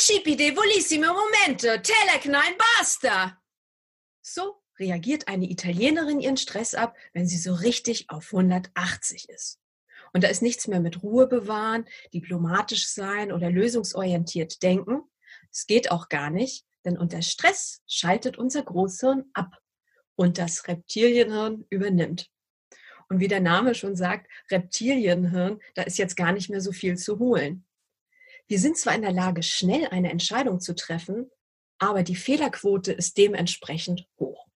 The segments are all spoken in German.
Principide volissime momento, teleknein basta. So reagiert eine Italienerin ihren Stress ab, wenn sie so richtig auf 180 ist. Und da ist nichts mehr mit Ruhe bewahren, diplomatisch sein oder lösungsorientiert denken. Es geht auch gar nicht, denn unter Stress schaltet unser Großhirn ab und das Reptilienhirn übernimmt. Und wie der Name schon sagt, Reptilienhirn, da ist jetzt gar nicht mehr so viel zu holen. Wir sind zwar in der Lage, schnell eine Entscheidung zu treffen, aber die Fehlerquote ist dementsprechend hoch.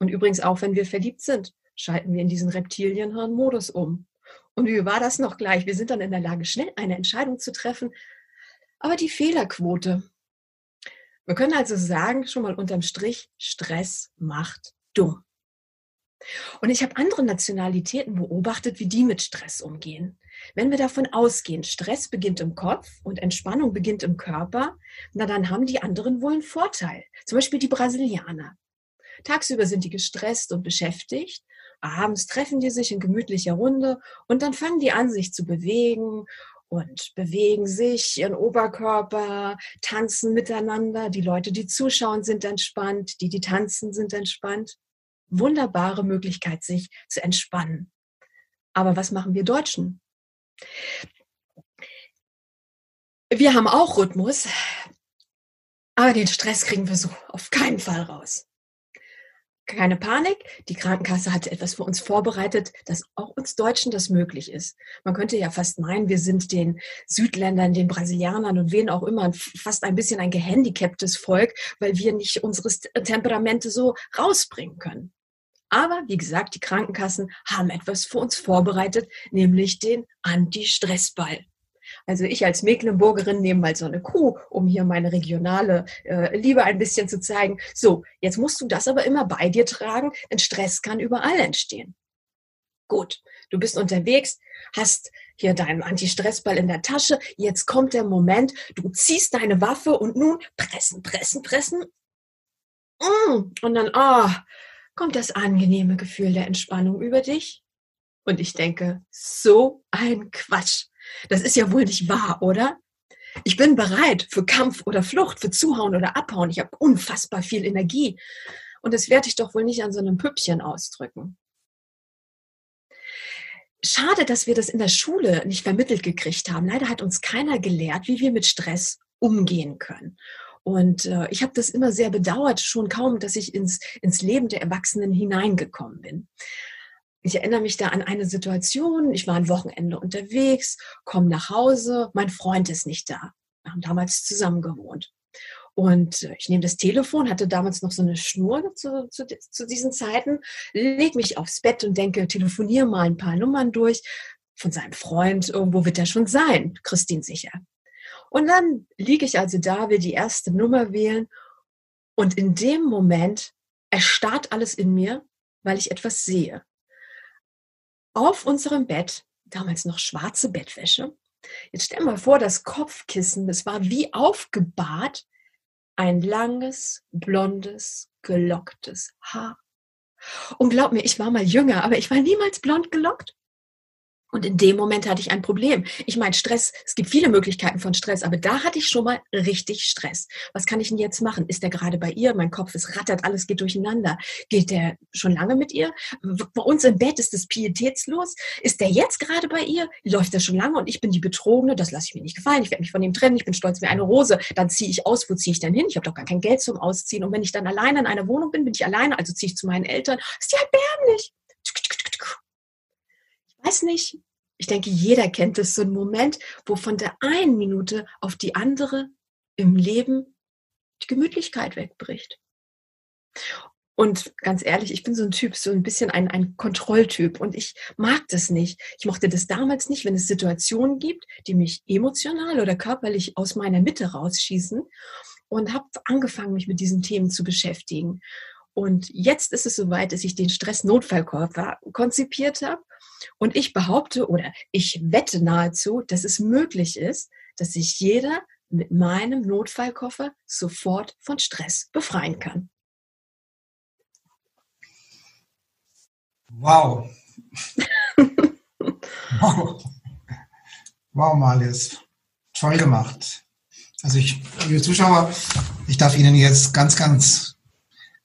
Und übrigens auch, wenn wir verliebt sind, schalten wir in diesen Reptilienhirn-Modus um. Und wie war das noch gleich? Wir sind dann in der Lage, schnell eine Entscheidung zu treffen, aber die Fehlerquote. Wir können also sagen, schon mal unterm Strich, Stress macht dumm. Und ich habe andere Nationalitäten beobachtet, wie die mit Stress umgehen. Wenn wir davon ausgehen, Stress beginnt im Kopf und Entspannung beginnt im Körper, na dann haben die anderen wohl einen Vorteil. Zum Beispiel die Brasilianer. Tagsüber sind die gestresst und beschäftigt, abends treffen die sich in gemütlicher Runde und dann fangen die an, sich zu bewegen und bewegen sich, ihren Oberkörper, tanzen miteinander. Die Leute, die zuschauen, sind entspannt, die, die tanzen, sind entspannt. Wunderbare Möglichkeit, sich zu entspannen. Aber was machen wir Deutschen? Wir haben auch Rhythmus, aber den Stress kriegen wir so auf keinen Fall raus. Keine Panik, die Krankenkasse hat etwas für uns vorbereitet, dass auch uns Deutschen das möglich ist. Man könnte ja fast meinen, wir sind den Südländern, den Brasilianern und wen auch immer fast ein bisschen ein gehandicaptes Volk, weil wir nicht unsere Temperamente so rausbringen können. Aber wie gesagt, die Krankenkassen haben etwas für uns vorbereitet, nämlich den Anti-Stress-Ball. Also ich als Mecklenburgerin nehme mal so eine Kuh, um hier meine regionale äh, Liebe ein bisschen zu zeigen. So, jetzt musst du das aber immer bei dir tragen, denn Stress kann überall entstehen. Gut, du bist unterwegs, hast hier deinen Anti-Stress-Ball in der Tasche. Jetzt kommt der Moment, du ziehst deine Waffe und nun pressen, pressen, pressen. Mm, und dann, ah, oh, kommt das angenehme Gefühl der Entspannung über dich. Und ich denke, so ein Quatsch. Das ist ja wohl nicht wahr, oder? Ich bin bereit für Kampf oder Flucht, für Zuhauen oder Abhauen. Ich habe unfassbar viel Energie. Und das werde ich doch wohl nicht an so einem Püppchen ausdrücken. Schade, dass wir das in der Schule nicht vermittelt gekriegt haben. Leider hat uns keiner gelehrt, wie wir mit Stress umgehen können. Und äh, ich habe das immer sehr bedauert, schon kaum, dass ich ins, ins Leben der Erwachsenen hineingekommen bin. Ich erinnere mich da an eine Situation, ich war ein Wochenende unterwegs, komme nach Hause, mein Freund ist nicht da. Wir haben damals zusammen gewohnt. Und äh, ich nehme das Telefon, hatte damals noch so eine Schnur zu, zu, zu diesen Zeiten, leg mich aufs Bett und denke, telefoniere mal ein paar Nummern durch. Von seinem Freund, irgendwo wird er schon sein, Christine sicher. Und dann liege ich also da, will die erste Nummer wählen und in dem Moment erstarrt alles in mir, weil ich etwas sehe. Auf unserem Bett, damals noch schwarze Bettwäsche, jetzt stell mal vor, das Kopfkissen, das war wie aufgebahrt, ein langes, blondes, gelocktes Haar. Und glaub mir, ich war mal jünger, aber ich war niemals blond gelockt. Und in dem Moment hatte ich ein Problem. Ich meine, Stress, es gibt viele Möglichkeiten von Stress, aber da hatte ich schon mal richtig Stress. Was kann ich denn jetzt machen? Ist der gerade bei ihr? Mein Kopf, es rattert, alles geht durcheinander. Geht der schon lange mit ihr? Bei uns im Bett ist es pietätslos. Ist der jetzt gerade bei ihr? Läuft der schon lange und ich bin die Betrogene? Das lasse ich mir nicht gefallen. Ich werde mich von ihm trennen. Ich bin stolz wie eine Rose. Dann ziehe ich aus. Wo ziehe ich denn hin? Ich habe doch gar kein Geld zum Ausziehen. Und wenn ich dann alleine in einer Wohnung bin, bin ich alleine. Also ziehe ich zu meinen Eltern. Ist ja erbärmlich weiß nicht, ich denke, jeder kennt es, so einen Moment, wo von der einen Minute auf die andere im Leben die Gemütlichkeit wegbricht. Und ganz ehrlich, ich bin so ein Typ, so ein bisschen ein, ein Kontrolltyp und ich mag das nicht. Ich mochte das damals nicht, wenn es Situationen gibt, die mich emotional oder körperlich aus meiner Mitte rausschießen und habe angefangen, mich mit diesen Themen zu beschäftigen. Und jetzt ist es soweit, dass ich den Stress-Notfallkoffer konzipiert habe. Und ich behaupte oder ich wette nahezu, dass es möglich ist, dass sich jeder mit meinem Notfallkoffer sofort von Stress befreien kann. Wow. wow. Wow, Malis. Toll gemacht. Also ich, liebe Zuschauer, ich darf Ihnen jetzt ganz, ganz,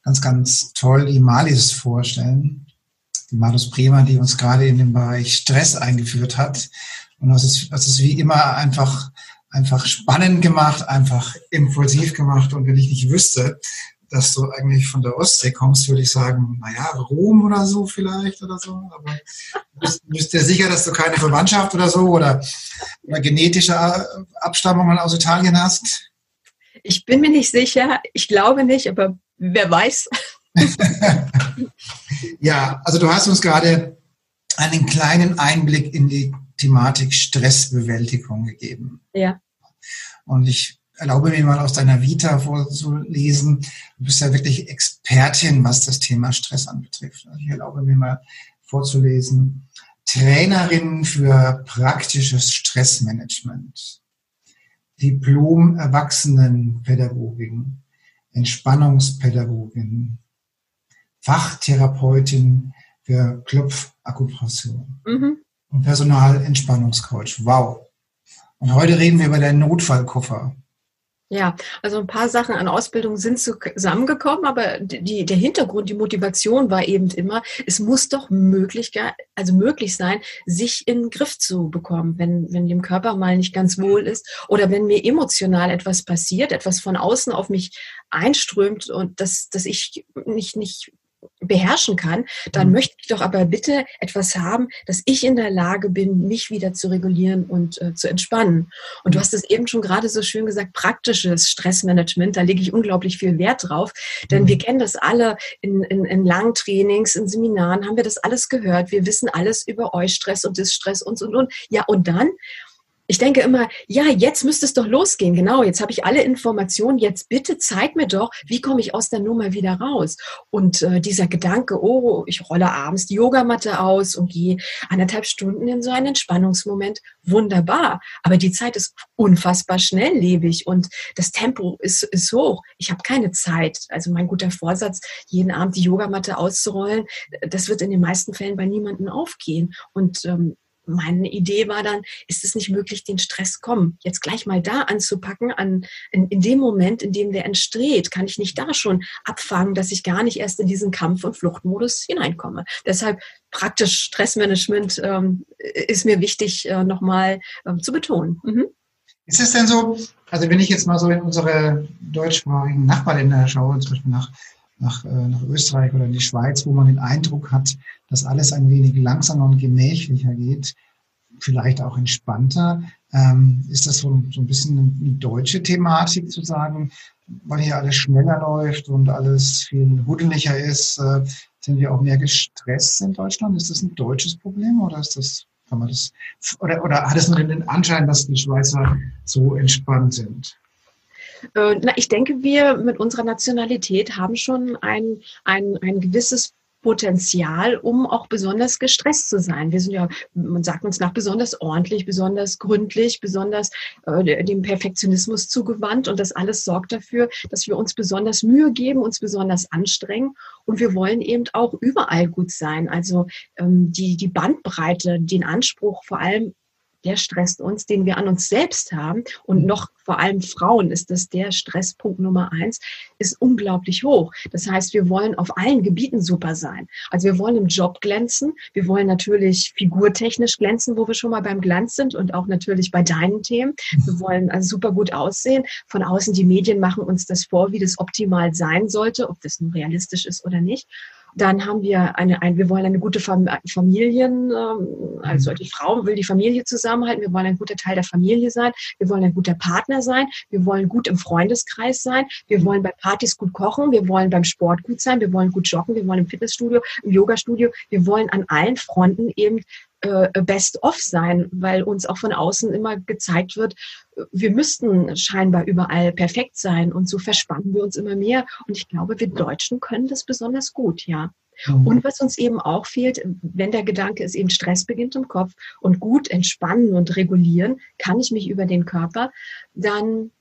ganz, ganz toll die Malis vorstellen. Die Malus Bremer, die uns gerade in den Bereich Stress eingeführt hat. Und das ist, das ist wie immer einfach, einfach spannend gemacht, einfach impulsiv gemacht. Und wenn ich nicht wüsste, dass du eigentlich von der Ostsee kommst, würde ich sagen, naja, Rom oder so vielleicht oder so. Aber du bist, bist dir sicher, dass du keine Verwandtschaft oder so oder, oder genetische Abstammungen aus Italien hast? Ich bin mir nicht sicher. Ich glaube nicht, aber wer weiß. ja, also du hast uns gerade einen kleinen Einblick in die Thematik Stressbewältigung gegeben. Ja. Und ich erlaube mir mal aus deiner Vita vorzulesen. Du bist ja wirklich Expertin, was das Thema Stress anbetrifft. Also ich erlaube mir mal vorzulesen. Trainerin für praktisches Stressmanagement. Diplom Erwachsenenpädagogin. Entspannungspädagogin. Fachtherapeutin für Klopfakupression. Mhm. Und Personalentspannungscoach. Wow. Und heute reden wir über deinen Notfallkoffer. Ja, also ein paar Sachen an Ausbildung sind zusammengekommen, aber die, der Hintergrund, die Motivation war eben immer, es muss doch möglich, also möglich sein, sich in den Griff zu bekommen, wenn, wenn dem Körper mal nicht ganz wohl ist oder wenn mir emotional etwas passiert, etwas von außen auf mich einströmt und dass, dass ich nicht, nicht beherrschen kann, dann mhm. möchte ich doch aber bitte etwas haben, dass ich in der Lage bin, mich wieder zu regulieren und äh, zu entspannen. Und du mhm. hast es eben schon gerade so schön gesagt, praktisches Stressmanagement, da lege ich unglaublich viel Wert drauf, denn mhm. wir kennen das alle in, in, in langen Trainings, in Seminaren, haben wir das alles gehört. Wir wissen alles über Eustress und Distress und, und, und. Ja, und dann? Ich denke immer, ja, jetzt müsste es doch losgehen. Genau, jetzt habe ich alle Informationen. Jetzt bitte zeig mir doch, wie komme ich aus der Nummer wieder raus. Und äh, dieser Gedanke, oh, ich rolle abends die Yogamatte aus und gehe anderthalb Stunden in so einen Entspannungsmoment, wunderbar. Aber die Zeit ist unfassbar schnelllebig und das Tempo ist, ist hoch. Ich habe keine Zeit. Also mein guter Vorsatz, jeden Abend die Yogamatte auszurollen, das wird in den meisten Fällen bei niemandem aufgehen. Und ähm, meine Idee war dann, ist es nicht möglich, den Stress kommen, jetzt gleich mal da anzupacken, an, in, in dem Moment, in dem der entsteht, kann ich nicht da schon abfangen, dass ich gar nicht erst in diesen Kampf- und Fluchtmodus hineinkomme. Deshalb praktisch Stressmanagement ähm, ist mir wichtig, äh, nochmal ähm, zu betonen. Mhm. Ist es denn so, also wenn ich jetzt mal so in unsere deutschsprachigen Nachbarländer schaue, zum Beispiel nach nach, äh, nach Österreich oder in die Schweiz, wo man den Eindruck hat, dass alles ein wenig langsamer und gemächlicher geht, vielleicht auch entspannter. Ähm, ist das so, so ein bisschen eine deutsche Thematik zu sagen, weil hier alles schneller läuft und alles viel huddeliger ist, äh, sind wir auch mehr gestresst in Deutschland? Ist das ein deutsches Problem oder ist das, kann man das, oder, oder hat es nur den Anschein, dass die Schweizer so entspannt sind? Äh, na, ich denke, wir mit unserer Nationalität haben schon ein, ein, ein gewisses Potenzial, um auch besonders gestresst zu sein. Wir sind ja, man sagt uns nach, besonders ordentlich, besonders gründlich, besonders äh, dem Perfektionismus zugewandt. Und das alles sorgt dafür, dass wir uns besonders Mühe geben, uns besonders anstrengen. Und wir wollen eben auch überall gut sein. Also ähm, die, die Bandbreite, den Anspruch vor allem der stresst uns, den wir an uns selbst haben. Und mhm. noch vor allem Frauen ist das der Stresspunkt Nummer eins, ist unglaublich hoch. Das heißt, wir wollen auf allen Gebieten super sein. Also wir wollen im Job glänzen. Wir wollen natürlich figurtechnisch glänzen, wo wir schon mal beim Glanz sind und auch natürlich bei deinen Themen. Wir mhm. wollen also super gut aussehen. Von außen die Medien machen uns das vor, wie das optimal sein sollte, ob das nun realistisch ist oder nicht. Dann haben wir eine, ein, wir wollen eine gute Familien, ähm, also mhm. die Frau will die Familie zusammenhalten. Wir wollen ein guter Teil der Familie sein. Wir wollen ein guter Partner sein. Wir wollen gut im Freundeskreis sein. Wir wollen bei Partys gut kochen. Wir wollen beim Sport gut sein. Wir wollen gut joggen. Wir wollen im Fitnessstudio, im Yogastudio. Wir wollen an allen Fronten eben äh, best of sein, weil uns auch von außen immer gezeigt wird, wir müssten scheinbar überall perfekt sein und so verspannen wir uns immer mehr. Und ich glaube, wir Deutschen können das besonders gut, ja. Mhm. Und was uns eben auch fehlt, wenn der Gedanke ist, eben Stress beginnt im Kopf und gut entspannen und regulieren, kann ich mich über den Körper, dann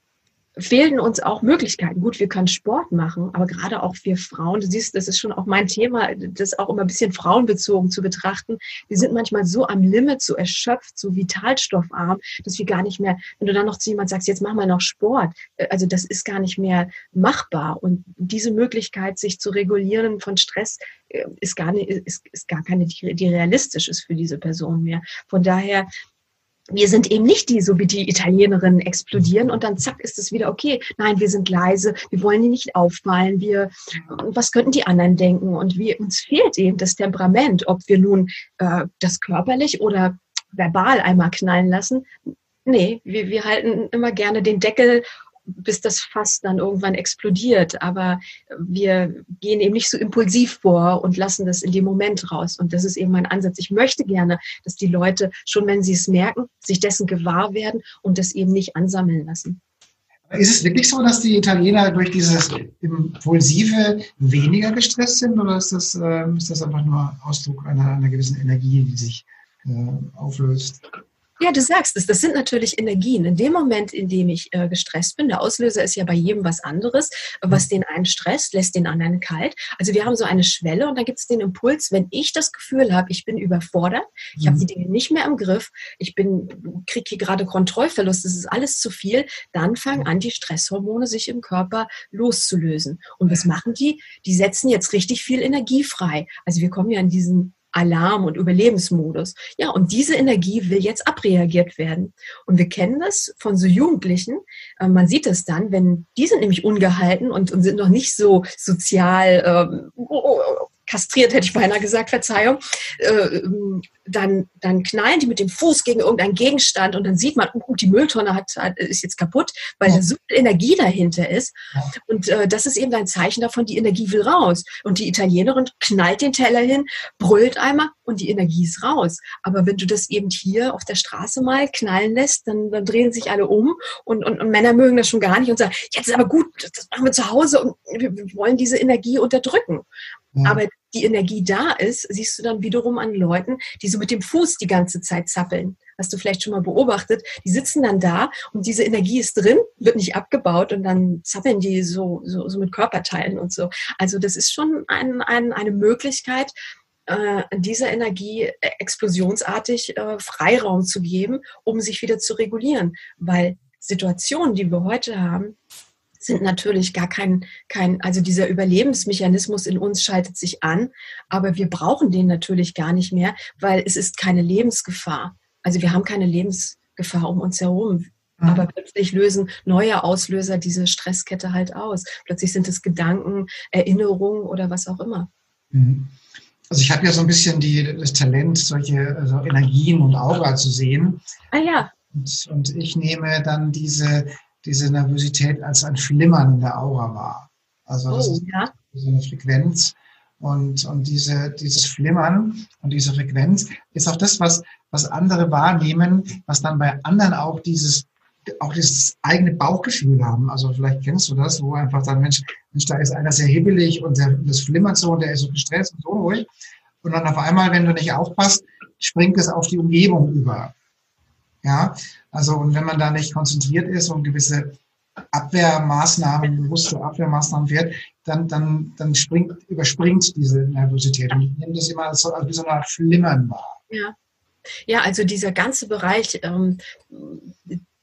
fehlen uns auch Möglichkeiten. Gut, wir können Sport machen, aber gerade auch wir Frauen, du siehst, das ist schon auch mein Thema, das auch immer ein bisschen frauenbezogen zu betrachten. Wir sind manchmal so am Limit, so erschöpft, so vitalstoffarm, dass wir gar nicht mehr, wenn du dann noch zu jemand sagst, jetzt mach mal noch Sport, äh, also das ist gar nicht mehr machbar. Und diese Möglichkeit, sich zu regulieren von Stress, äh, ist gar nicht, ist, ist gar keine, die realistisch ist für diese Person mehr. Von daher wir sind eben nicht die, so wie die Italienerinnen explodieren und dann zack ist es wieder okay. Nein, wir sind leise, wir wollen die nicht auffallen, wir, was könnten die anderen denken? Und wir, uns fehlt eben das Temperament, ob wir nun äh, das körperlich oder verbal einmal knallen lassen. Nee, wir, wir halten immer gerne den Deckel bis das Fass dann irgendwann explodiert. Aber wir gehen eben nicht so impulsiv vor und lassen das in dem Moment raus. Und das ist eben mein Ansatz. Ich möchte gerne, dass die Leute, schon wenn sie es merken, sich dessen gewahr werden und das eben nicht ansammeln lassen. Ist es wirklich so, dass die Italiener durch dieses Impulsive weniger gestresst sind oder ist das, äh, ist das einfach nur Ausdruck einer, einer gewissen Energie, die sich äh, auflöst? Ja, du sagst es, das sind natürlich Energien. In dem Moment, in dem ich äh, gestresst bin, der Auslöser ist ja bei jedem was anderes, was mhm. den einen stresst, lässt den anderen kalt. Also wir haben so eine Schwelle und dann gibt es den Impuls, wenn ich das Gefühl habe, ich bin überfordert, ich habe mhm. die Dinge nicht mehr im Griff, ich bin, kriege hier gerade Kontrollverlust, es ist alles zu viel, dann fangen mhm. an, die Stresshormone sich im Körper loszulösen. Und was machen die? Die setzen jetzt richtig viel Energie frei. Also wir kommen ja in diesen Alarm- und Überlebensmodus. Ja, und diese Energie will jetzt abreagiert werden. Und wir kennen das von so Jugendlichen. Äh, man sieht es dann, wenn die sind nämlich ungehalten und, und sind noch nicht so sozial ähm, oh, oh, oh, kastriert, hätte ich beinahe gesagt, Verzeihung, äh, dann, dann knallen die mit dem Fuß gegen irgendeinen Gegenstand und dann sieht man, uh, die Mülltonne hat, hat, ist jetzt kaputt, weil ja. da so viel Energie dahinter ist. Ja. Und äh, das ist eben ein Zeichen davon, die Energie will raus. Und die Italienerin knallt den Teller hin, brüllt einmal und die Energie ist raus. Aber wenn du das eben hier auf der Straße mal knallen lässt, dann, dann drehen sich alle um und, und, und Männer mögen das schon gar nicht und sagen, jetzt ist aber gut, das machen wir zu Hause und wir, wir wollen diese Energie unterdrücken. Ja. Aber die Energie da ist, siehst du dann wiederum an Leuten, die so mit dem Fuß die ganze Zeit zappeln. Hast du vielleicht schon mal beobachtet? Die sitzen dann da und diese Energie ist drin, wird nicht abgebaut und dann zappeln die so, so, so mit Körperteilen und so. Also das ist schon ein, ein, eine Möglichkeit, äh, dieser Energie explosionsartig äh, Freiraum zu geben, um sich wieder zu regulieren. Weil Situationen, die wir heute haben, sind natürlich gar kein, kein, also dieser Überlebensmechanismus in uns schaltet sich an, aber wir brauchen den natürlich gar nicht mehr, weil es ist keine Lebensgefahr. Also wir haben keine Lebensgefahr um uns herum. Aber plötzlich lösen neue Auslöser diese Stresskette halt aus. Plötzlich sind es Gedanken, Erinnerungen oder was auch immer. Mhm. Also ich habe ja so ein bisschen die, das Talent, solche also Energien und Aura zu sehen. Ah ja. Und, und ich nehme dann diese diese Nervosität als ein Flimmern in der Aura wahr. Also das oh, ist ja. so eine Frequenz. Und, und diese, dieses Flimmern und diese Frequenz ist auch das, was, was andere wahrnehmen, was dann bei anderen auch dieses, auch dieses eigene Bauchgefühl haben. Also vielleicht kennst du das, wo einfach dann, Mensch, Mensch da ist einer sehr hibbelig und der, das flimmert so und der ist so gestresst und so ruhig. Und dann auf einmal, wenn du nicht aufpasst, springt es auf die Umgebung über. Ja, also und wenn man da nicht konzentriert ist und gewisse Abwehrmaßnahmen, bewusste Abwehrmaßnahmen fährt, dann, dann, dann springt, überspringt diese Nervosität. Und ich nehme das immer als, als wie so eine Art Flimmern wahr. Ja. Ja, also dieser ganze Bereich, ähm,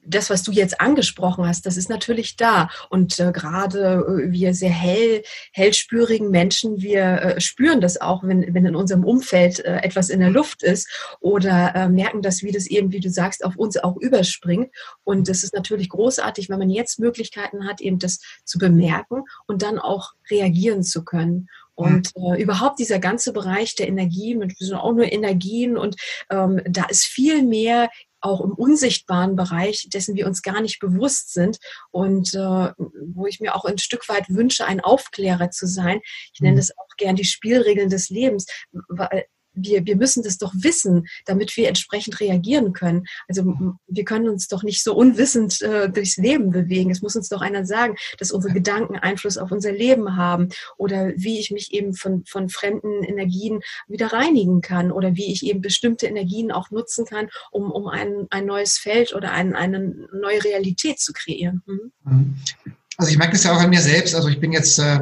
das, was du jetzt angesprochen hast, das ist natürlich da. Und äh, gerade äh, wir sehr hell, hellspürigen Menschen, wir äh, spüren das auch, wenn, wenn in unserem Umfeld äh, etwas in der Luft ist oder äh, merken das, wie das eben, wie du sagst, auf uns auch überspringt. Und das ist natürlich großartig, wenn man jetzt Möglichkeiten hat, eben das zu bemerken und dann auch reagieren zu können. Und äh, überhaupt dieser ganze Bereich der Energien, wir sind auch nur Energien und ähm, da ist viel mehr auch im unsichtbaren Bereich, dessen wir uns gar nicht bewusst sind und äh, wo ich mir auch ein Stück weit wünsche, ein Aufklärer zu sein. Ich nenne mhm. das auch gern die Spielregeln des Lebens, weil wir, wir müssen das doch wissen, damit wir entsprechend reagieren können. Also wir können uns doch nicht so unwissend äh, durchs Leben bewegen. Es muss uns doch einer sagen, dass unsere Gedanken Einfluss auf unser Leben haben oder wie ich mich eben von, von fremden Energien wieder reinigen kann oder wie ich eben bestimmte Energien auch nutzen kann, um, um ein, ein neues Feld oder ein, eine neue Realität zu kreieren. Mhm. mhm. Also ich merke das ja auch an mir selbst. Also ich bin jetzt äh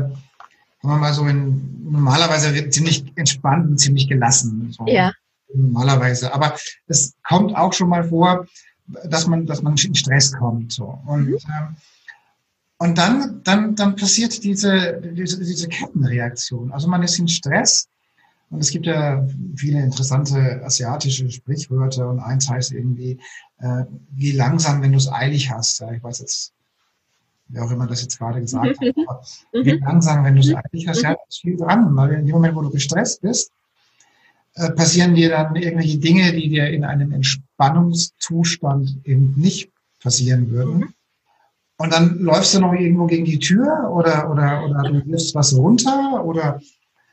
sagen wir mal so in, normalerweise ziemlich entspannt und ziemlich gelassen. So ja. Normalerweise. Aber es kommt auch schon mal vor, dass man, dass man in Stress kommt. So. Und, mhm. ähm, und dann, dann, dann passiert diese, diese, diese Kettenreaktion. Also man ist in Stress. Und es gibt ja viele interessante asiatische Sprichwörter und eins heißt irgendwie, äh, wie langsam, wenn du es eilig hast. Ja, ich weiß jetzt wer auch immer das jetzt gerade gesagt hat. Aber wie langsam, wenn du es eigentlich hast, ja, ist viel dran, weil in dem Moment, wo du gestresst bist, äh, passieren dir dann irgendwelche Dinge, die dir in einem Entspannungszustand eben nicht passieren würden. Mhm. Und dann läufst du noch irgendwo gegen die Tür oder, oder, oder du wirfst was runter oder,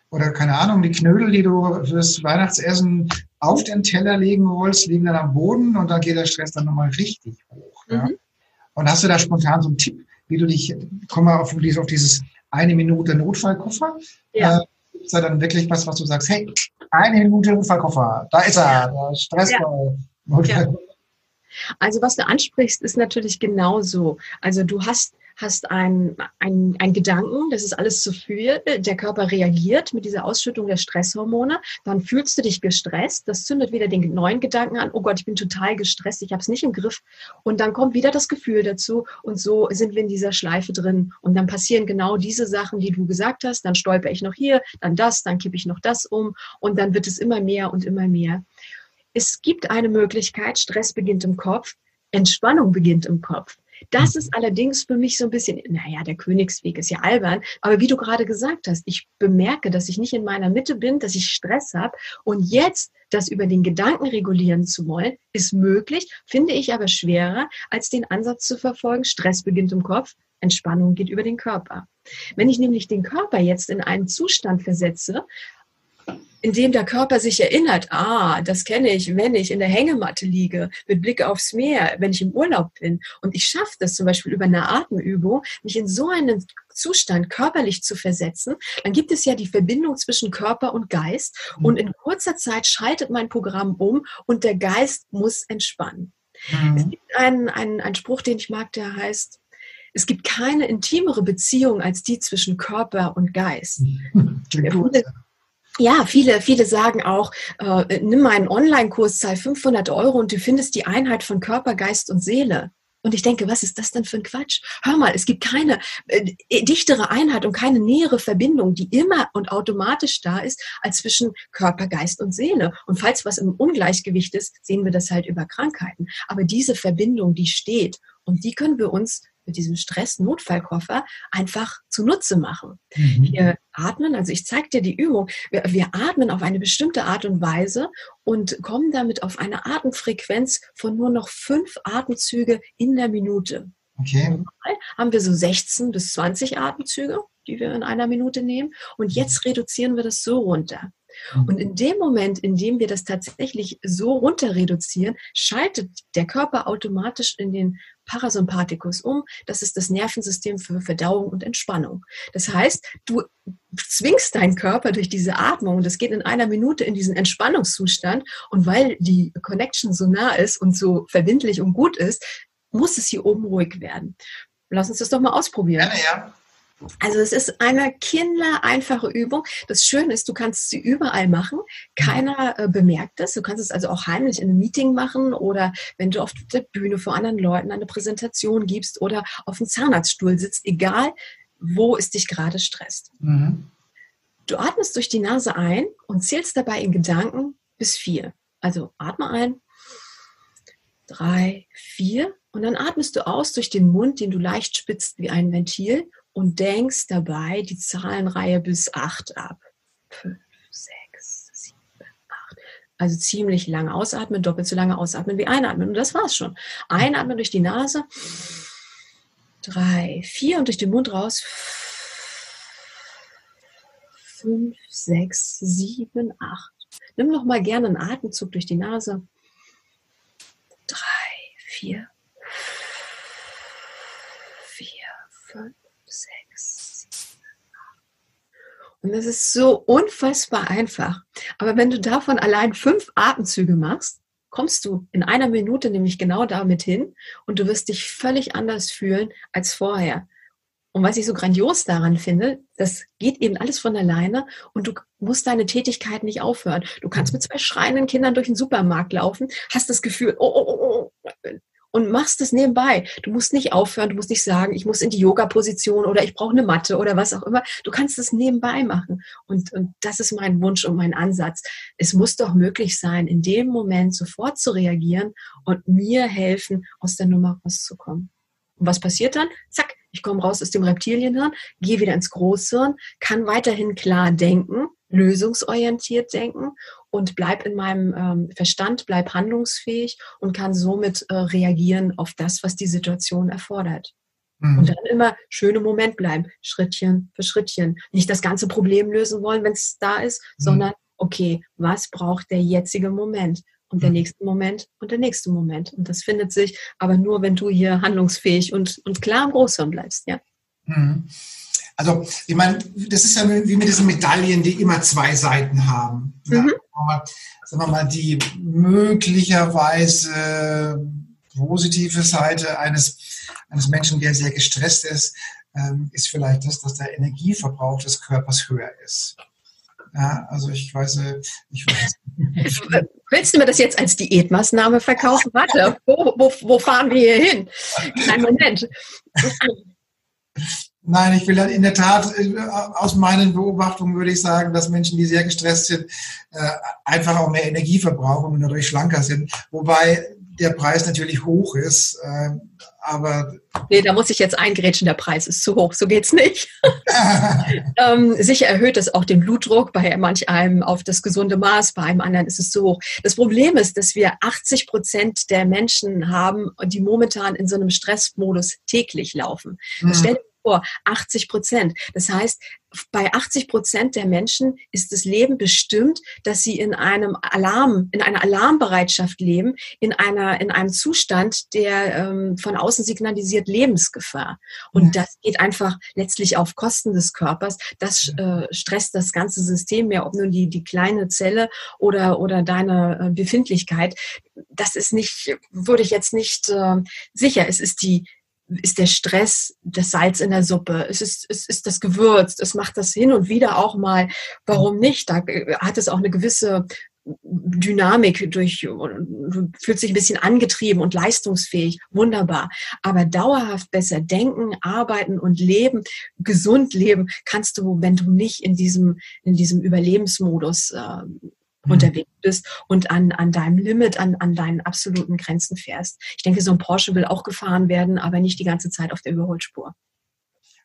oder keine Ahnung, die Knödel, die du fürs Weihnachtsessen auf den Teller legen wolltest, liegen dann am Boden und dann geht der Stress dann nochmal richtig hoch. Ja. Mhm. Und hast du da spontan so einen Tipp, wie du dich, komm mal auf, auf dieses eine Minute Notfallkoffer. Ja. Äh, ist da dann wirklich was, was du sagst, hey, eine Minute Notfallkoffer, da ist er, der Stressball. Ja. Also was du ansprichst, ist natürlich genauso. Also du hast hast einen ein Gedanken, das ist alles zu viel, der Körper reagiert mit dieser Ausschüttung der Stresshormone, dann fühlst du dich gestresst, das zündet wieder den neuen Gedanken an, oh Gott, ich bin total gestresst, ich habe es nicht im Griff und dann kommt wieder das Gefühl dazu und so sind wir in dieser Schleife drin und dann passieren genau diese Sachen, die du gesagt hast, dann stolper ich noch hier, dann das, dann kippe ich noch das um und dann wird es immer mehr und immer mehr. Es gibt eine Möglichkeit, Stress beginnt im Kopf, Entspannung beginnt im Kopf. Das ist allerdings für mich so ein bisschen, naja, der Königsweg ist ja albern, aber wie du gerade gesagt hast, ich bemerke, dass ich nicht in meiner Mitte bin, dass ich Stress habe. Und jetzt das über den Gedanken regulieren zu wollen, ist möglich, finde ich aber schwerer, als den Ansatz zu verfolgen, Stress beginnt im Kopf, Entspannung geht über den Körper. Wenn ich nämlich den Körper jetzt in einen Zustand versetze, indem der Körper sich erinnert, ah, das kenne ich, wenn ich in der Hängematte liege, mit Blick aufs Meer, wenn ich im Urlaub bin. Und ich schaffe das zum Beispiel über eine Atemübung, mich in so einen Zustand körperlich zu versetzen, dann gibt es ja die Verbindung zwischen Körper und Geist. Und in kurzer Zeit schaltet mein Programm um und der Geist muss entspannen. Mhm. Es gibt einen, einen, einen Spruch, den ich mag, der heißt, es gibt keine intimere Beziehung als die zwischen Körper und Geist. Klingt gut. Ja, viele, viele sagen auch, äh, nimm mal einen Online-Kurs, zahl 500 Euro und du findest die Einheit von Körper, Geist und Seele. Und ich denke, was ist das denn für ein Quatsch? Hör mal, es gibt keine äh, dichtere Einheit und keine nähere Verbindung, die immer und automatisch da ist, als zwischen Körper, Geist und Seele. Und falls was im Ungleichgewicht ist, sehen wir das halt über Krankheiten. Aber diese Verbindung, die steht und die können wir uns mit diesem Stress-Notfallkoffer einfach zunutze machen. Mhm. Wir atmen, also ich zeige dir die Übung, wir, wir, atmen auf eine bestimmte Art und Weise und kommen damit auf eine Atemfrequenz von nur noch fünf Atemzüge in der Minute. Okay. Normal haben wir so 16 bis 20 Atemzüge, die wir in einer Minute nehmen. Und jetzt reduzieren wir das so runter. Mhm. Und in dem Moment, in dem wir das tatsächlich so runter reduzieren, schaltet der Körper automatisch in den Parasympathikus um. Das ist das Nervensystem für Verdauung und Entspannung. Das heißt, du zwingst deinen Körper durch diese Atmung und das geht in einer Minute in diesen Entspannungszustand. Und weil die Connection so nah ist und so verbindlich und gut ist, muss es hier oben ruhig werden. Lass uns das doch mal ausprobieren. Gerne, ja. Also es ist eine kindereinfache Übung. Das Schöne ist, du kannst sie überall machen. Keiner äh, bemerkt es. Du kannst es also auch heimlich in einem Meeting machen oder wenn du auf der Bühne vor anderen Leuten eine Präsentation gibst oder auf dem Zahnarztstuhl sitzt, egal wo es dich gerade stresst. Mhm. Du atmest durch die Nase ein und zählst dabei in Gedanken bis vier. Also atme ein, drei, vier und dann atmest du aus durch den Mund, den du leicht spitzt wie ein Ventil und denkst dabei die Zahlenreihe bis 8 ab. 5, 6, 7, 8. Also ziemlich lang ausatmen, doppelt so lange ausatmen wie einatmen. Und das war's schon. Einatmen durch die Nase. 3, 4 und durch den Mund raus. 5, 6, 7, 8. Nimm noch mal gerne einen Atemzug durch die Nase. 3, 4, sechs, sieben. Und das ist so unfassbar einfach. Aber wenn du davon allein fünf Atemzüge machst, kommst du in einer Minute nämlich genau damit hin und du wirst dich völlig anders fühlen als vorher. Und was ich so grandios daran finde, das geht eben alles von alleine und du musst deine Tätigkeit nicht aufhören. Du kannst mit zwei schreienden Kindern durch den Supermarkt laufen, hast das Gefühl, oh, oh, oh, oh und machst es nebenbei. Du musst nicht aufhören, du musst nicht sagen, ich muss in die Yoga-Position oder ich brauche eine Matte oder was auch immer. Du kannst es nebenbei machen. Und, und das ist mein Wunsch und mein Ansatz. Es muss doch möglich sein, in dem Moment sofort zu reagieren und mir helfen, aus der Nummer rauszukommen. Und was passiert dann? Zack, ich komme raus aus dem Reptilienhirn, gehe wieder ins Großhirn, kann weiterhin klar denken, lösungsorientiert denken und bleib in meinem ähm, Verstand, bleib handlungsfähig und kann somit äh, reagieren auf das, was die Situation erfordert. Mhm. Und dann immer schöne Moment bleiben, Schrittchen für Schrittchen. Nicht das ganze Problem lösen wollen, wenn es da ist, mhm. sondern okay, was braucht der jetzige Moment? und der mhm. nächste Moment und der nächste Moment. Und das findet sich aber nur, wenn du hier handlungsfähig und, und klar im Großhirn bleibst, ja. Mhm. Also, ich meine, das ist ja wie mit diesen Medaillen, die immer zwei Seiten haben. Mhm. Sagen wir mal, die möglicherweise positive Seite eines, eines Menschen, der sehr gestresst ist, ähm, ist vielleicht das, dass der Energieverbrauch des Körpers höher ist. Ja, also ich weiß, ich weiß. Willst du mir das jetzt als Diätmaßnahme verkaufen? Warte, wo, wo, wo fahren wir hier hin? Nein, Moment. Nein, ich will in der Tat, äh, aus meinen Beobachtungen würde ich sagen, dass Menschen, die sehr gestresst sind, äh, einfach auch mehr Energie verbrauchen und dadurch schlanker sind. Wobei der Preis natürlich hoch ist, äh, aber. Nee, da muss ich jetzt eingrätschen, der Preis ist zu hoch, so geht's nicht. ähm, sicher erhöht es auch den Blutdruck bei manch einem auf das gesunde Maß, bei einem anderen ist es zu hoch. Das Problem ist, dass wir 80 Prozent der Menschen haben, die momentan in so einem Stressmodus täglich laufen. Mhm. Vor, 80 Prozent. Das heißt, bei 80 Prozent der Menschen ist das Leben bestimmt, dass sie in einem Alarm, in einer Alarmbereitschaft leben, in einer, in einem Zustand, der ähm, von außen signalisiert Lebensgefahr. Und ja. das geht einfach letztlich auf Kosten des Körpers. Das äh, stresst das ganze System mehr, ob nun die, die kleine Zelle oder, oder deine äh, Befindlichkeit. Das ist nicht, würde ich jetzt nicht äh, sicher. Es ist die, ist der Stress das Salz in der Suppe, es ist, es ist das Gewürz, es macht das hin und wieder auch mal, warum nicht? Da äh, hat es auch eine gewisse Dynamik durch, du fühlst dich ein bisschen angetrieben und leistungsfähig, wunderbar. Aber dauerhaft besser denken, arbeiten und leben, gesund leben, kannst du, wenn du nicht in diesem, in diesem Überlebensmodus äh, mhm. unterwegs bist und an, an deinem Limit, an, an deinen absoluten Grenzen fährst. Ich denke, so ein Porsche will auch gefahren werden, aber nicht die ganze Zeit auf der Überholspur.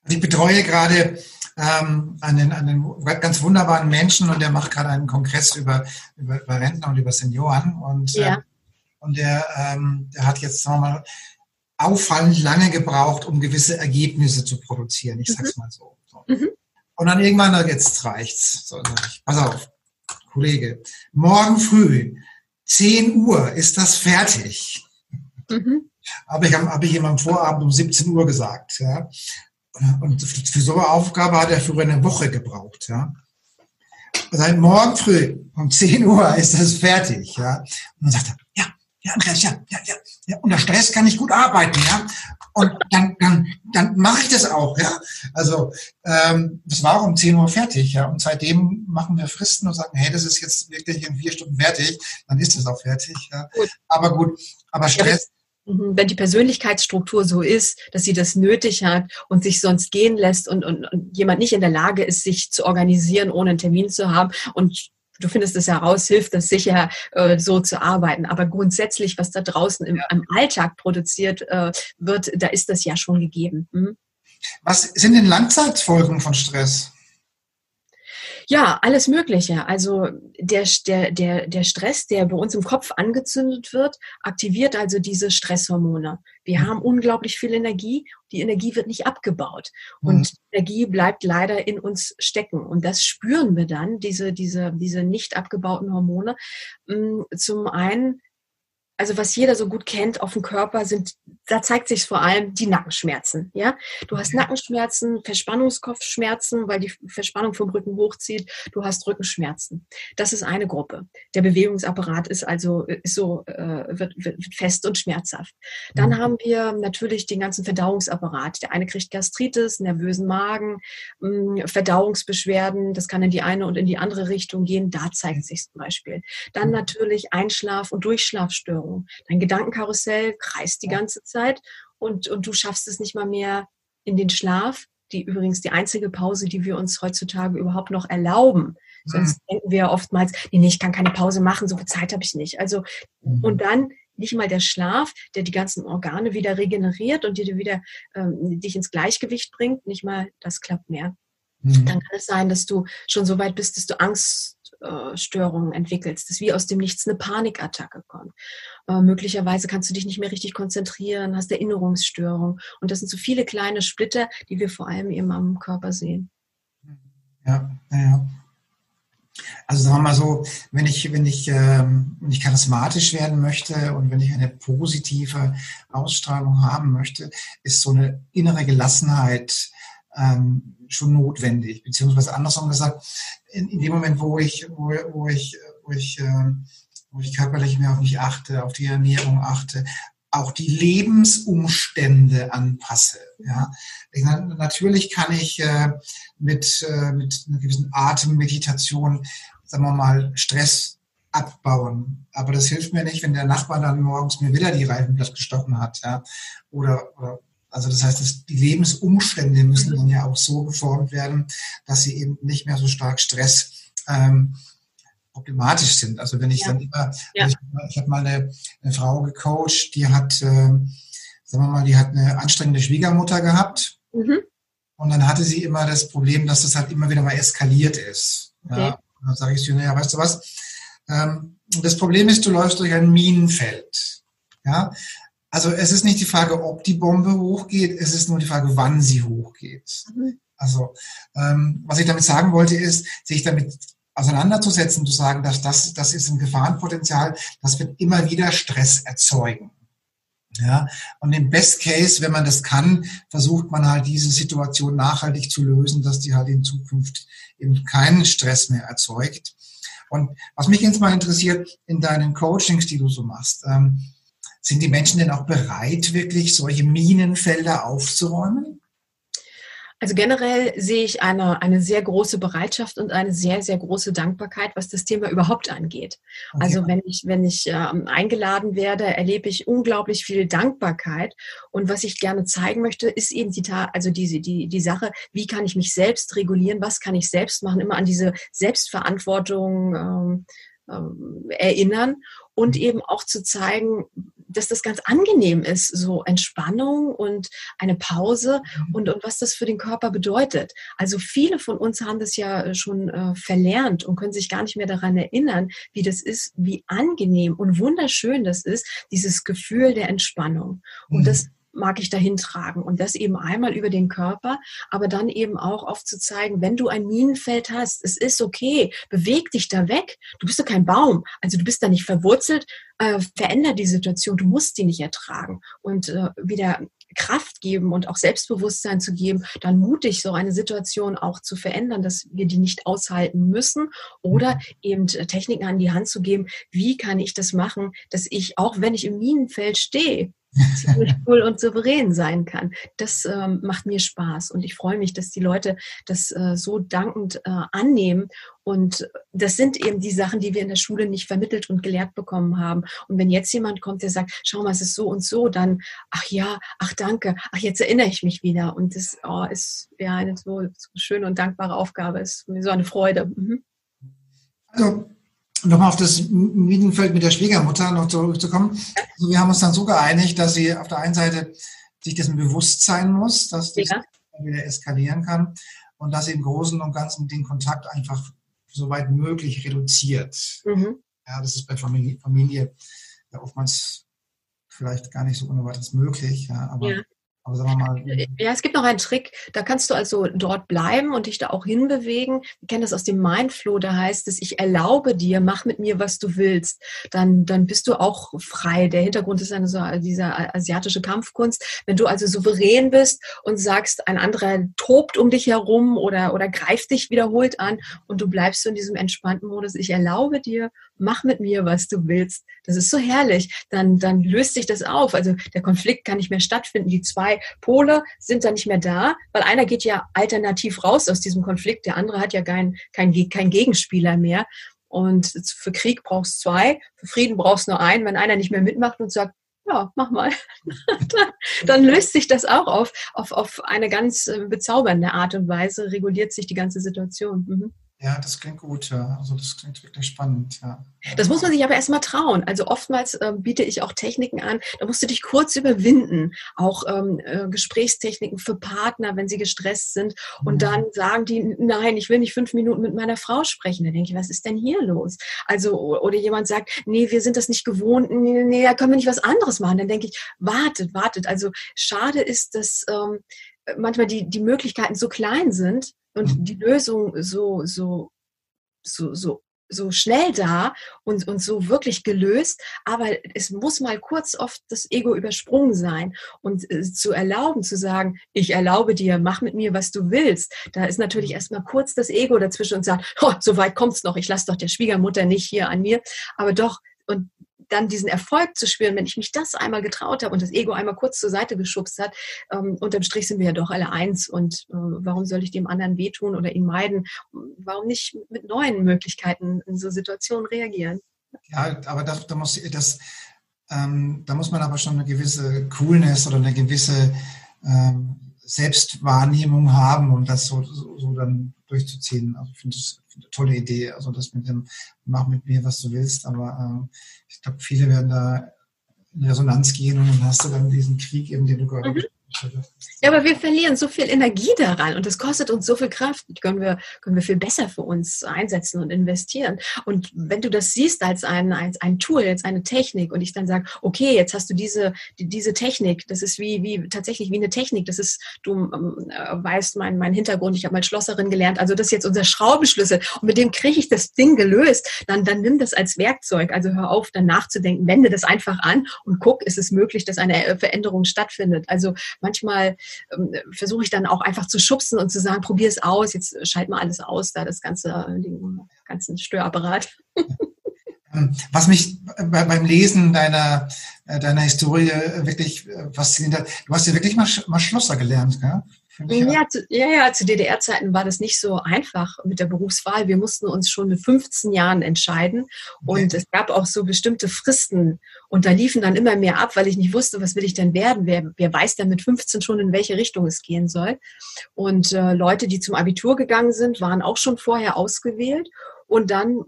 Ich betreue gerade ähm, einen, einen ganz wunderbaren Menschen und der macht gerade einen Kongress über, über, über Rentner und über Senioren. Und, ja. äh, und der, ähm, der hat jetzt, sagen wir mal, auffallend lange gebraucht, um gewisse Ergebnisse zu produzieren. Ich sag's mhm. mal so. so. Mhm. Und dann irgendwann, jetzt reicht's. So, ich, pass auf, Kollege, morgen früh, 10 Uhr ist das fertig. Mhm. Aber ich habe hab ich ihm am Vorabend um 17 Uhr gesagt. Ja. Und für so eine Aufgabe hat er für eine Woche gebraucht. Ja. Seit morgen früh um 10 Uhr ist das fertig. Ja. Und dann sagt er, ja, ja, Andreas, ja, ja, ja, ja. Unter Stress kann ich gut arbeiten, ja. Und dann, dann, dann mache ich das auch, ja. Also ähm, das war um 10 Uhr fertig, ja. Und seitdem machen wir Fristen und sagen, hey, das ist jetzt wirklich in vier Stunden fertig, dann ist das auch fertig. Ja. Gut. Aber gut, aber Stress. Mhm, wenn die Persönlichkeitsstruktur so ist, dass sie das nötig hat und sich sonst gehen lässt und, und, und jemand nicht in der Lage ist, sich zu organisieren, ohne einen Termin zu haben und du findest es heraus, hilft das sicher, äh, so zu arbeiten. Aber grundsätzlich, was da draußen im, im Alltag produziert äh, wird, da ist das ja schon gegeben. Hm? Was sind denn Langzeitfolgen von Stress? Ja, alles Mögliche. Also der, der, der, der Stress, der bei uns im Kopf angezündet wird, aktiviert also diese Stresshormone. Wir mhm. haben unglaublich viel Energie. Die Energie wird nicht abgebaut. Und mhm. Energie bleibt leider in uns stecken. Und das spüren wir dann, diese, diese, diese nicht abgebauten Hormone. Mm, zum einen also was jeder so gut kennt auf dem Körper sind, da zeigt sich vor allem die Nackenschmerzen. Ja, du hast Nackenschmerzen, Verspannungskopfschmerzen, weil die Verspannung vom Rücken hochzieht. Du hast Rückenschmerzen. Das ist eine Gruppe. Der Bewegungsapparat ist also ist so äh, wird, wird fest und schmerzhaft. Dann mhm. haben wir natürlich den ganzen Verdauungsapparat. Der eine kriegt Gastritis, nervösen Magen, mh, mm, Verdauungsbeschwerden. Das kann in die eine und in die andere Richtung gehen. Da zeigt sich zum Beispiel. Dann mhm. natürlich Einschlaf- und Durchschlafstörungen. Ernährung. Dein Gedankenkarussell kreist die ganze Zeit und, und du schaffst es nicht mal mehr in den Schlaf. Die übrigens die einzige Pause, die wir uns heutzutage überhaupt noch erlauben. Sonst mhm. denken wir oftmals, nee, nee, ich kann keine Pause machen, so viel Zeit habe ich nicht. Also, mhm. und dann nicht mal der Schlaf, der die ganzen Organe wieder regeneriert und dir wieder ähm, dich ins Gleichgewicht bringt, nicht mal das klappt mehr. Mhm. Dann kann es sein, dass du schon so weit bist, dass du Angst äh, Störungen entwickelst, dass wie aus dem Nichts eine Panikattacke kommt. Äh, möglicherweise kannst du dich nicht mehr richtig konzentrieren, hast Erinnerungsstörungen. Und das sind so viele kleine Splitter, die wir vor allem eben am Körper sehen. Ja, ja. Also sagen wir mal so, wenn ich, wenn ich, ähm, wenn ich charismatisch werden möchte und wenn ich eine positive Ausstrahlung haben möchte, ist so eine innere Gelassenheit ähm, schon notwendig. Beziehungsweise andersrum gesagt, in, in dem Moment, wo ich, wo, wo ich, wo ich, äh, wo ich körperlich mehr auf mich achte, auf die Ernährung achte, auch die Lebensumstände anpasse. Ja, ich, natürlich kann ich äh, mit, äh, mit einer gewissen Atemmeditation, sagen wir mal, Stress abbauen. Aber das hilft mir nicht, wenn der Nachbar dann morgens mir wieder die Reifenblatt gestochen hat, ja, oder, oder also das heißt, dass die Lebensumstände müssen dann ja auch so geformt werden, dass sie eben nicht mehr so stark Stress ähm, problematisch sind. Also wenn ich ja. dann immer, ja. also ich, ich habe mal eine, eine, Frau gecoacht, die hat, äh, sagen wir mal, die hat eine anstrengende Schwiegermutter gehabt. Mhm. Und dann hatte sie immer das Problem, dass das halt immer wieder mal eskaliert ist. Okay. Ja. Und dann sage ich zu ihr, naja, weißt du was? Ähm, das Problem ist, du läufst durch ein Minenfeld. Ja, also es ist nicht die Frage, ob die Bombe hochgeht, es ist nur die Frage, wann sie hochgeht. Mhm. Also ähm, was ich damit sagen wollte, ist, sich damit auseinanderzusetzen, zu sagen, dass das, das ist ein Gefahrenpotenzial, das wird immer wieder Stress erzeugen. Ja, und im Best Case, wenn man das kann, versucht man halt diese Situation nachhaltig zu lösen, dass die halt in Zukunft eben keinen Stress mehr erzeugt. Und was mich jetzt mal interessiert in deinen Coachings, die du so machst, ähm, sind die Menschen denn auch bereit, wirklich solche Minenfelder aufzuräumen? Also generell sehe ich eine, eine sehr große Bereitschaft und eine sehr, sehr große Dankbarkeit, was das Thema überhaupt angeht. Okay. Also wenn ich, wenn ich ähm, eingeladen werde, erlebe ich unglaublich viel Dankbarkeit. Und was ich gerne zeigen möchte, ist eben die, also diese, die, die Sache, wie kann ich mich selbst regulieren, was kann ich selbst machen, immer an diese Selbstverantwortung ähm, ähm, erinnern und mhm. eben auch zu zeigen, dass das ganz angenehm ist, so Entspannung und eine Pause mhm. und, und was das für den Körper bedeutet. Also viele von uns haben das ja schon äh, verlernt und können sich gar nicht mehr daran erinnern, wie das ist, wie angenehm und wunderschön das ist, dieses Gefühl der Entspannung. Und mhm. das mag ich dahin tragen. Und das eben einmal über den Körper, aber dann eben auch aufzuzeigen, wenn du ein Minenfeld hast, es ist okay, beweg dich da weg. Du bist doch kein Baum. Also du bist da nicht verwurzelt, äh, veränder die Situation. Du musst die nicht ertragen. Und äh, wieder Kraft geben und auch Selbstbewusstsein zu geben, dann mutig so eine Situation auch zu verändern, dass wir die nicht aushalten müssen oder mhm. eben äh, Techniken an die Hand zu geben, wie kann ich das machen, dass ich, auch wenn ich im Minenfeld stehe, ziemlich cool und souverän sein kann. Das ähm, macht mir Spaß und ich freue mich, dass die Leute das äh, so dankend äh, annehmen. Und das sind eben die Sachen, die wir in der Schule nicht vermittelt und gelehrt bekommen haben. Und wenn jetzt jemand kommt, der sagt, schau mal, es ist so und so, dann, ach ja, ach danke, ach jetzt erinnere ich mich wieder. Und das oh, ist ja eine so, so schöne und dankbare Aufgabe, ist so eine Freude. Mhm. Also nochmal auf das Minenfeld mit der Schwiegermutter noch zurückzukommen. Also wir haben uns dann so geeinigt, dass sie auf der einen Seite sich dessen bewusst sein muss, dass das ja. wieder eskalieren kann und dass sie im Großen und Ganzen den Kontakt einfach soweit möglich reduziert. Mhm. Ja, das ist bei Familie, Familie ja oftmals vielleicht gar nicht so ohne weiteres möglich, ja, aber ja. Mal. Ja, es gibt noch einen Trick. Da kannst du also dort bleiben und dich da auch hinbewegen. Wir kennen das aus dem Mindflow. Da heißt es, ich erlaube dir, mach mit mir, was du willst. Dann, dann bist du auch frei. Der Hintergrund ist eine so, dieser asiatische Kampfkunst. Wenn du also souverän bist und sagst, ein anderer tobt um dich herum oder, oder greift dich wiederholt an und du bleibst so in diesem entspannten Modus. Ich erlaube dir, mach mit mir, was du willst. Das ist so herrlich. Dann, dann löst sich das auf. Also der Konflikt kann nicht mehr stattfinden. Die zwei Pole sind dann nicht mehr da, weil einer geht ja alternativ raus aus diesem Konflikt. Der andere hat ja keinen kein, kein Gegenspieler mehr. Und für Krieg brauchst zwei, für Frieden brauchst nur einen. Wenn einer nicht mehr mitmacht und sagt, ja, mach mal, dann, dann, löst sich das auch auf, auf, auf eine ganz äh, bezaubernde Art und Weise, reguliert sich die ganze Situation. Mhm. Ja, das klingt gut, ja. Also das klingt wirklich spannend, ja. Das muss man sich aber erstmal trauen. Also oftmals äh, biete ich auch Techniken an, da musst du dich kurz überwinden. Auch ähm, äh, Gesprächstechniken für Partner, wenn sie gestresst sind. Und mhm. dann sagen die, nein, ich will nicht fünf Minuten mit meiner Frau sprechen. Da denke ich, was ist denn hier los? Also, oder jemand sagt, nee, wir sind das nicht gewohnt, nee, nee, da können wir nicht was anderes machen. Dann denke ich, wartet, wartet. Also schade ist, dass ähm, manchmal die, die Möglichkeiten so klein sind, und mhm. die Lösung so, so, so, so, so schnell da und, und so wirklich gelöst, aber es muss mal kurz oft das Ego übersprungen sein und äh, zu erlauben, zu sagen, ich erlaube dir, mach mit mir, was du willst. Da ist natürlich mhm. erstmal kurz das Ego dazwischen und sagt, oh, so weit kommt's noch, ich lasse doch der Schwiegermutter nicht hier an mir, aber doch, und dann diesen Erfolg zu spüren, wenn ich mich das einmal getraut habe und das Ego einmal kurz zur Seite geschubst hat, ähm, unterm Strich sind wir ja doch alle eins. Und äh, warum soll ich dem anderen wehtun oder ihn meiden? Warum nicht mit neuen Möglichkeiten in so Situationen reagieren? Ja, aber da, da muss das, ähm, da muss man aber schon eine gewisse Coolness oder eine gewisse ähm, Selbstwahrnehmung haben, um das so, so, so dann durchzuziehen. Also ich finde das eine tolle Idee. Also das mit dem Mach mit mir, was du willst. Aber äh, ich glaube, viele werden da in Resonanz gehen und dann hast du dann diesen Krieg eben, den du gerade mhm. Ja, aber wir verlieren so viel Energie daran und das kostet uns so viel Kraft. Die können wir, können wir viel besser für uns einsetzen und investieren. Und wenn du das siehst als ein, als ein Tool, als eine Technik und ich dann sage, okay, jetzt hast du diese, die, diese Technik, das ist wie, wie tatsächlich wie eine Technik, das ist, du ähm, äh, weißt mein, mein Hintergrund, ich habe mal Schlosserin gelernt, also das ist jetzt unser Schraubenschlüssel und mit dem kriege ich das Ding gelöst, dann, dann nimm das als Werkzeug. Also hör auf, dann nachzudenken, wende das einfach an und guck, ist es möglich, dass eine Veränderung stattfindet. Also manchmal ähm, versuche ich dann auch einfach zu schubsen und zu sagen, probier es aus, jetzt schalt mal alles aus, da das ganze, den ganzen Störapparat. Ähm, was mich beim Lesen deiner, äh, deiner Historie wirklich äh, fasziniert hat, du hast ja wirklich mal, mal Schlosser gelernt, gell? Ja, zu, ja, ja, zu DDR-Zeiten war das nicht so einfach mit der Berufswahl. Wir mussten uns schon mit 15 Jahren entscheiden und okay. es gab auch so bestimmte Fristen und da liefen dann immer mehr ab, weil ich nicht wusste, was will ich denn werden? Wer, wer weiß denn mit 15 schon, in welche Richtung es gehen soll? Und äh, Leute, die zum Abitur gegangen sind, waren auch schon vorher ausgewählt und dann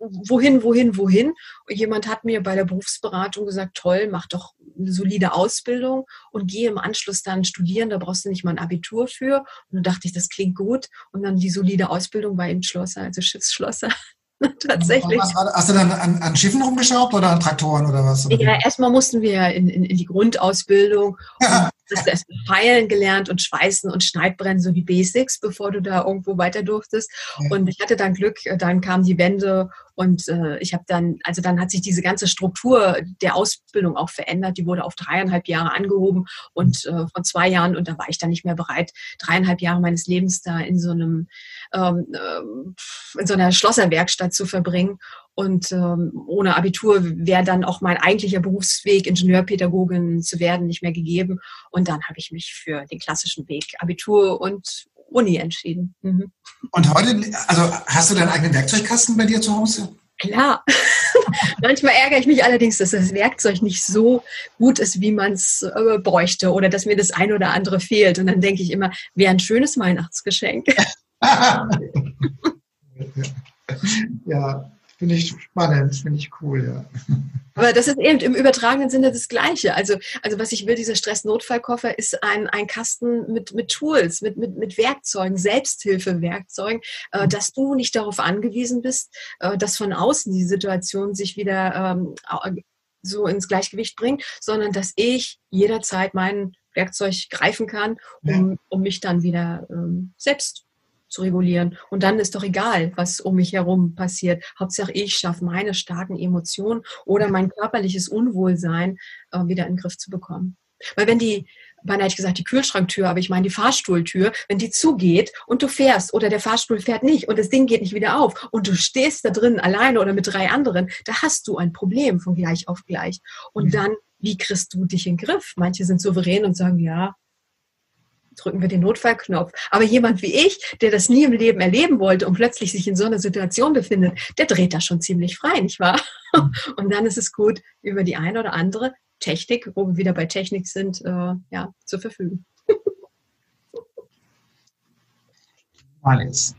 wohin, wohin, wohin. Und jemand hat mir bei der Berufsberatung gesagt, toll, mach doch eine solide Ausbildung und gehe im Anschluss dann studieren, da brauchst du nicht mal ein Abitur für. Und dann dachte ich, das klingt gut. Und dann die solide Ausbildung war eben Schlosser, also Schiffsschlosser. Tatsächlich. Hast du dann an, an, Schiffen rumgeschraubt oder an Traktoren oder was? Ja, erstmal mussten wir in, in, in die Grundausbildung. Ja. Hast du erst Feilen gelernt und Schweißen und Schneidbrennen, so die Basics, bevor du da irgendwo weiter durftest. Ja. Und ich hatte dann Glück, dann kam die Wende und äh, ich habe dann, also dann hat sich diese ganze Struktur der Ausbildung auch verändert. Die wurde auf dreieinhalb Jahre angehoben und äh, vor zwei Jahren, und da war ich dann nicht mehr bereit, dreieinhalb Jahre meines Lebens da in so einem, ähm, äh, in so einer Schlosserwerkstatt zu verbringen. Und ähm, ohne Abitur wäre dann auch mein eigentlicher Berufsweg, Ingenieurpädagogin zu werden, nicht mehr gegeben. Und dann habe ich mich für den klassischen Weg, Abitur und Uni entschieden. Mhm. Und heute, also hast du deinen eigenen Werkzeugkasten bei dir zu Hause? Klar. Manchmal ärgere ich mich allerdings, dass das Werkzeug nicht so gut ist, wie man es äh, bräuchte oder dass mir das ein oder andere fehlt. Und dann denke ich immer, wäre ein schönes Weihnachtsgeschenk. ja, Finde ich spannend, finde ich cool, ja. Aber das ist eben im übertragenen Sinne das Gleiche. Also, also was ich will, dieser Stress-Notfallkoffer ist ein, ein Kasten mit, mit Tools, mit, mit, mit Werkzeugen, Selbsthilfewerkzeugen, äh, mhm. dass du nicht darauf angewiesen bist, äh, dass von außen die Situation sich wieder ähm, so ins Gleichgewicht bringt, sondern dass ich jederzeit mein Werkzeug greifen kann, um, um mich dann wieder ähm, selbst zu regulieren. Und dann ist doch egal, was um mich herum passiert. Hauptsache, ich schaffe meine starken Emotionen oder mein körperliches Unwohlsein äh, wieder in den Griff zu bekommen. Weil wenn die, beinahe hätte ich gesagt, die Kühlschranktür, aber ich meine die Fahrstuhltür, wenn die zugeht und du fährst oder der Fahrstuhl fährt nicht und das Ding geht nicht wieder auf und du stehst da drin alleine oder mit drei anderen, da hast du ein Problem von gleich auf gleich. Und mhm. dann, wie kriegst du dich in den Griff? Manche sind souverän und sagen, ja, drücken wir den Notfallknopf. Aber jemand wie ich, der das nie im Leben erleben wollte und plötzlich sich in so einer Situation befindet, der dreht da schon ziemlich frei, nicht wahr? Mhm. Und dann ist es gut, über die eine oder andere Technik, wo wir wieder bei Technik sind, äh, ja, zu verfügen. Alice,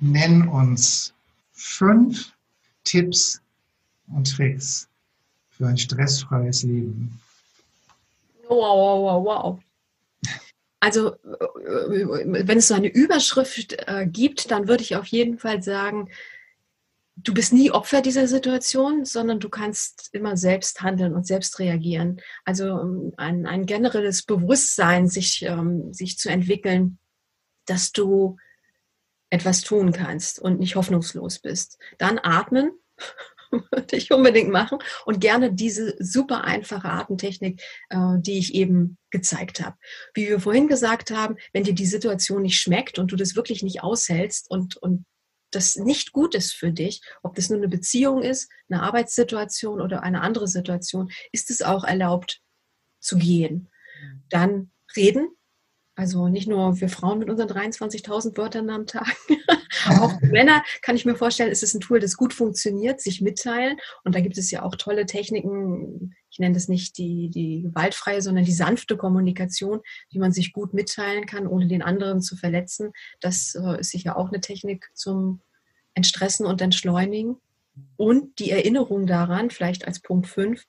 nenn uns fünf Tipps und Tricks für ein stressfreies Leben. Wow, wow, wow, wow. Also, äh, wenn es so eine Überschrift äh, gibt, dann würde ich auf jeden Fall sagen, du bist nie Opfer dieser Situation, sondern du kannst immer selbst handeln und selbst reagieren. Also ähm, ein, ein generelles Bewusstsein, sich, ähm, sich zu entwickeln, dass du etwas tun kannst und nicht hoffnungslos bist. Dann atmen, würde ich unbedingt machen und gerne diese super einfache Atemtechnik, äh, die ich eben gezeigt habe. Wie wir vorhin gesagt haben, wenn dir die Situation nicht schmeckt und du das wirklich nicht aushältst und, und das nicht gut ist für dich, ob das nur eine Beziehung ist, eine Arbeitssituation oder eine andere Situation, ist es auch erlaubt zu gehen. Dann reden, also nicht nur wir Frauen mit unseren 23.000 Wörtern am Tag. auch Männer kann ich mir vorstellen, ist es ein Tool, das gut funktioniert, sich mitteilen. Und da gibt es ja auch tolle Techniken. Ich nenne das nicht die, die gewaltfreie, sondern die sanfte Kommunikation, wie man sich gut mitteilen kann, ohne den anderen zu verletzen. Das äh, ist sicher auch eine Technik zum Entstressen und Entschleunigen. Und die Erinnerung daran, vielleicht als Punkt 5,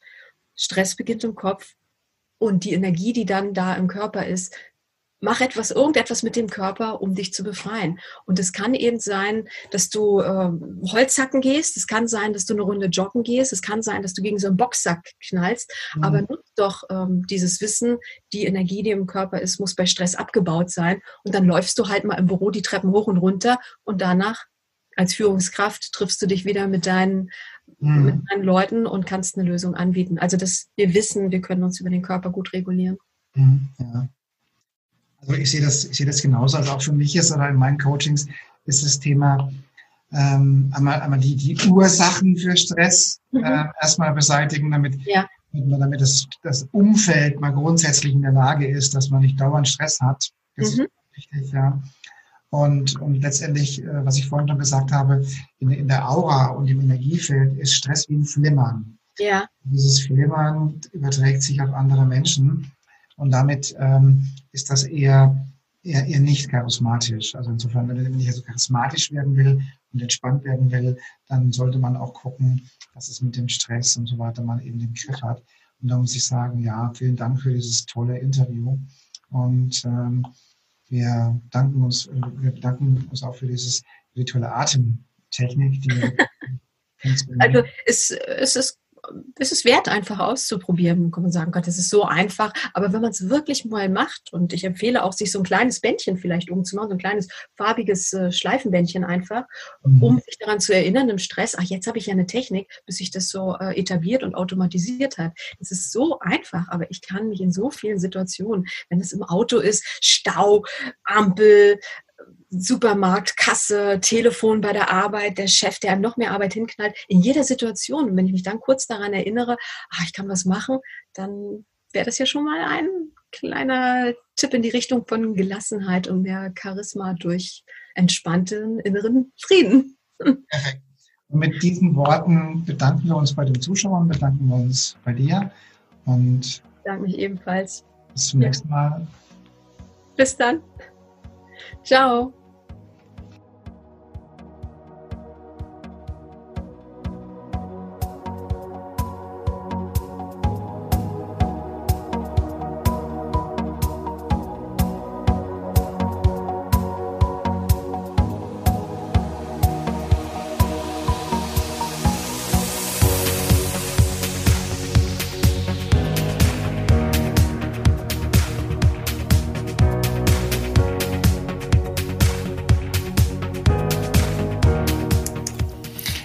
Stress beginnt im Kopf und die Energie, die dann da im Körper ist, mach etwas, irgendetwas mit dem Körper, um dich zu befreien. Und es kann eben sein, dass du äh, Holzhacken gehst, es kann sein, dass du eine Runde joggen gehst, es kann sein, dass du gegen so einen Boxsack knallst, mhm. aber nutzt doch ähm, dieses Wissen, die Energie, die im Körper ist, muss bei Stress abgebaut sein. Und dann läufst du halt mal im Büro die Treppen hoch und runter und danach als Führungskraft triffst du dich wieder mit deinen, mhm. mit deinen Leuten und kannst eine Lösung anbieten. Also dass wir wissen, wir können uns über den Körper gut regulieren. Mhm, ja. Also ich sehe das, ich sehe das genauso. Also auch für mich ist oder in meinen Coachings ist das Thema ähm, einmal, einmal die, die Ursachen für Stress mhm. äh, erstmal beseitigen, damit, ja. damit das, das Umfeld mal grundsätzlich in der Lage ist, dass man nicht dauernd Stress hat. Das mhm. ist wichtig, ja. Und, und letztendlich, äh, was ich vorhin schon gesagt habe, in, in der Aura und im Energiefeld ist Stress wie ein Flimmern. Ja. Dieses Flimmern überträgt sich auf andere Menschen. Und damit ähm, ist das eher, eher, eher nicht charismatisch. Also insofern, wenn ich also charismatisch werden will und entspannt werden will, dann sollte man auch gucken, dass es mit dem Stress und so weiter man eben den Griff hat. Und da muss ich sagen, ja, vielen Dank für dieses tolle Interview. Und ähm, wir danken uns, wir bedanken uns auch für dieses virtuelle Atemtechnik, die also es, es ist es ist wert, einfach auszuprobieren. Kann man sagen, Gott, das ist so einfach. Aber wenn man es wirklich mal macht, und ich empfehle auch, sich so ein kleines Bändchen vielleicht umzumachen, so ein kleines farbiges äh, Schleifenbändchen einfach, mhm. um sich daran zu erinnern im Stress, ach, jetzt habe ich ja eine Technik, bis sich das so äh, etabliert und automatisiert hat. Das ist so einfach, aber ich kann mich in so vielen Situationen, wenn es im Auto ist, Stau, Ampel, Supermarkt, Kasse, Telefon bei der Arbeit, der Chef, der einem noch mehr Arbeit hinknallt, in jeder Situation. Und wenn ich mich dann kurz daran erinnere, ach, ich kann was machen, dann wäre das ja schon mal ein kleiner Tipp in die Richtung von Gelassenheit und mehr Charisma durch entspannten inneren Frieden. Perfekt. Und mit diesen Worten bedanken wir uns bei den Zuschauern, bedanken wir uns bei dir und ich danke mich ebenfalls. Bis zum ja. nächsten Mal. Bis dann. Ciao.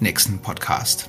nächsten Podcast.